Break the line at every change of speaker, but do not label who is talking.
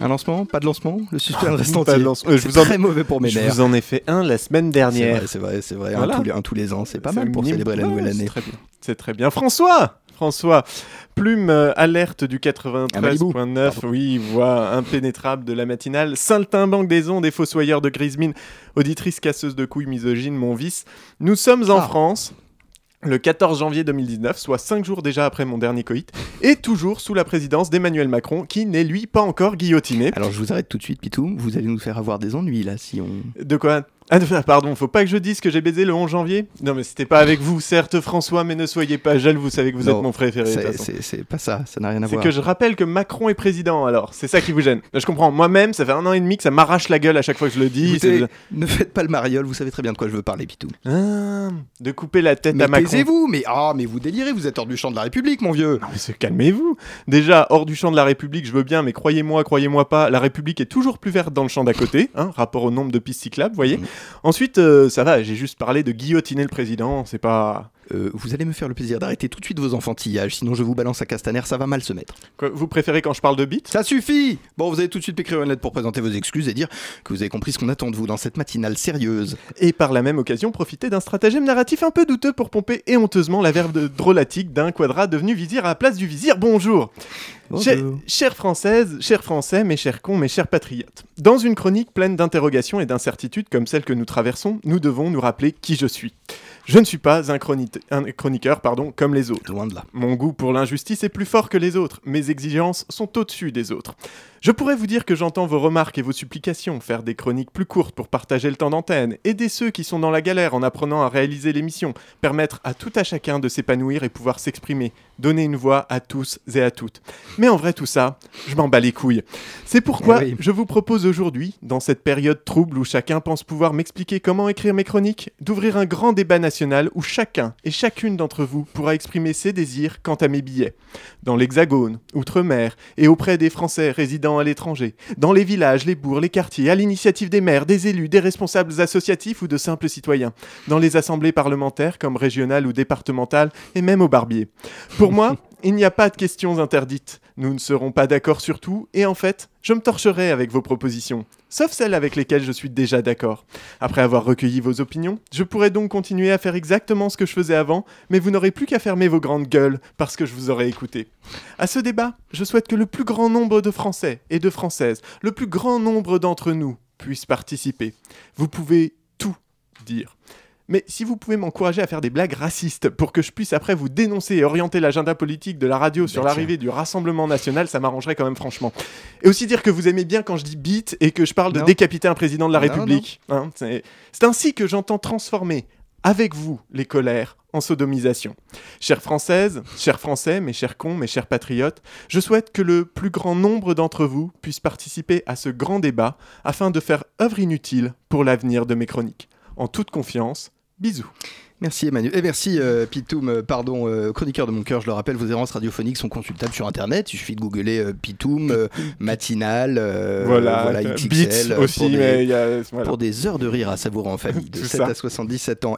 Un lancement Pas de lancement Le suspense reste
Pas de
entier.
Euh, je
C'est
vous en-
très mauvais pour mes
Je
nerfs.
vous en ai fait un la semaine dernière.
c'est vrai, c'est vrai.
Voilà.
Un, tous les, un tous les ans, c'est pas mal pour célébrer la nouvelle
c'est
année.
très bien. C'est très bien. François François, plume euh, alerte du
À Malibu.
93.9, oui, voix impénétrable de la matinale, saltimbanque des ondes et fossoyeur de grise mine, auditrice casseuse de couilles misogyne, mon vice. Nous sommes en
Ah.
France, le 14 janvier 2019, soit 5 jours déjà après mon dernier coït, et toujours sous la présidence d'Emmanuel Macron, qui n'est lui pas encore guillotiné.
Alors je vous arrête tout de suite, Pitou. Vous allez nous faire avoir des ennuis là si on.
De quoi? Ah, pardon, faut pas que je dise que j'ai baisé le 11 janvier Non, mais c'était pas avec vous, certes, François, mais ne soyez pas jaloux, vous savez que vous
Non,
êtes mon préféré.
C'est-. C'est c'est pas ça, ça n'a rien à
C'est
voir.
que je rappelle que Macron est président, alors c'est ça qui vous gêne. Je comprends, moi-même, ça fait un an et demi que ça m'arrache la gueule à chaque fois que je le dis.
Écoutez,
c'est-
ne faites pas le mariole, vous savez très bien de quoi je veux parler, Pitou.
Ah, de couper la tête
Mais
à Macron.
taisez-vous, mais ah, mais vous délirez, vous êtes hors du champ de la République, mon vieux.
Non, mais se- calmez-vous. Déjà, hors du champ de la République, je veux bien, mais croyez-moi, croyez-moi pas, la République est toujours plus verte dans le champ d'à côté, hein, rapport au nombre de pistes cyclables, vous voyez.
Mhm.
Ensuite, euh, ça va, j'ai juste parlé de guillotiner le président, c'est pas...
Euh, vous allez me faire le plaisir d'arrêter tout de suite vos enfantillages, sinon je vous balance à Castaner, ça va mal se mettre.
Quoi, vous préférez quand je parle de bite
Ça suffit Bon, vous allez tout de suite écrire une lettre pour présenter vos excuses et dire que vous avez compris ce qu'on attend de vous dans cette matinale sérieuse.
Et par la même occasion, profiter d'un stratagème narratif un peu douteux pour pomper éhonteusement la verve de drôlatique d'un quadrat devenu vizir à la place du vizir. Bonjour Chère-
Bonjour.
Chères Françaises, chers Français, mes chers cons, mes chers patriotes. Dans une chronique pleine d'interrogations et d'incertitudes comme celle que nous traversons, nous devons nous rappeler qui je suis. Je ne suis pas un, chroni- un chroniqueur pardon, comme les autres.
Loin de là.
Mon goût pour l'injustice est plus fort que les autres. Mes exigences sont au-dessus des autres. Je pourrais vous dire que j'entends vos remarques et vos supplications, faire des chroniques plus courtes pour partager le temps d'antenne, aider ceux qui sont dans la galère en apprenant à réaliser l'émission, permettre à tout à chacun de s'épanouir et pouvoir s'exprimer, donner une voix à tous et à toutes. Mais en vrai tout ça, je m'en bats les couilles. C'est pourquoi
Eh oui.
je vous propose aujourd'hui, dans cette période trouble où chacun pense pouvoir m'expliquer comment écrire mes chroniques, d'ouvrir un grand débat national où chacun et chacune d'entre vous pourra exprimer ses désirs quant à mes billets. Dans l'Hexagone, Outre-mer et auprès des Français résidant à l'étranger, dans les villages, les bourgs, les quartiers, à l'initiative des maires, des élus, des responsables associatifs ou de simples citoyens, dans les assemblées parlementaires comme régionales ou départementales et même au barbier. Pour moi, il n'y a pas de questions interdites. Nous ne serons pas d'accord sur tout, et en fait, je me torcherai avec vos propositions, sauf celles avec lesquelles je suis déjà d'accord. Après avoir recueilli vos opinions, je pourrais donc continuer à faire exactement ce que je faisais avant, mais vous n'aurez plus qu'à fermer vos grandes gueules, parce que je vous aurai écouté. À ce débat, je souhaite que le plus grand nombre de Français et de Françaises, le plus grand nombre d'entre nous, puissent participer. Vous pouvez tout dire. Mais si vous pouvez m'encourager à faire des blagues racistes pour que je puisse après vous dénoncer et orienter l'agenda politique de la radio sur
Bah,
l'arrivée du Rassemblement national, ça m'arrangerait quand même franchement. Et aussi dire que vous aimez bien quand je dis beat et que je parle de
Non.
décapiter un président de la
Non,
République. hein. c'est ainsi que j'entends transformer avec vous les colères en sodomisation. Chères Françaises, chers Français, mes chers cons, mes chers patriotes, je souhaite que le plus grand nombre d'entre vous puisse participer à ce grand débat afin de faire œuvre inutile pour l'avenir de mes chroniques. En toute confiance, bisous.
Merci Emmanuel. Et merci euh, Pitoum, euh, pardon, euh, chroniqueur de mon cœur, je le rappelle, vos errances radiophoniques sont consultables sur internet. Il suffit de googler euh, Pitoum, matinal,
voilà, euh,
XXL,
Beats aussi,
pour des-
mais y a... voilà.
pour des heures de rire à savourer en famille, de
C'est
7
ça.
à 77 ans.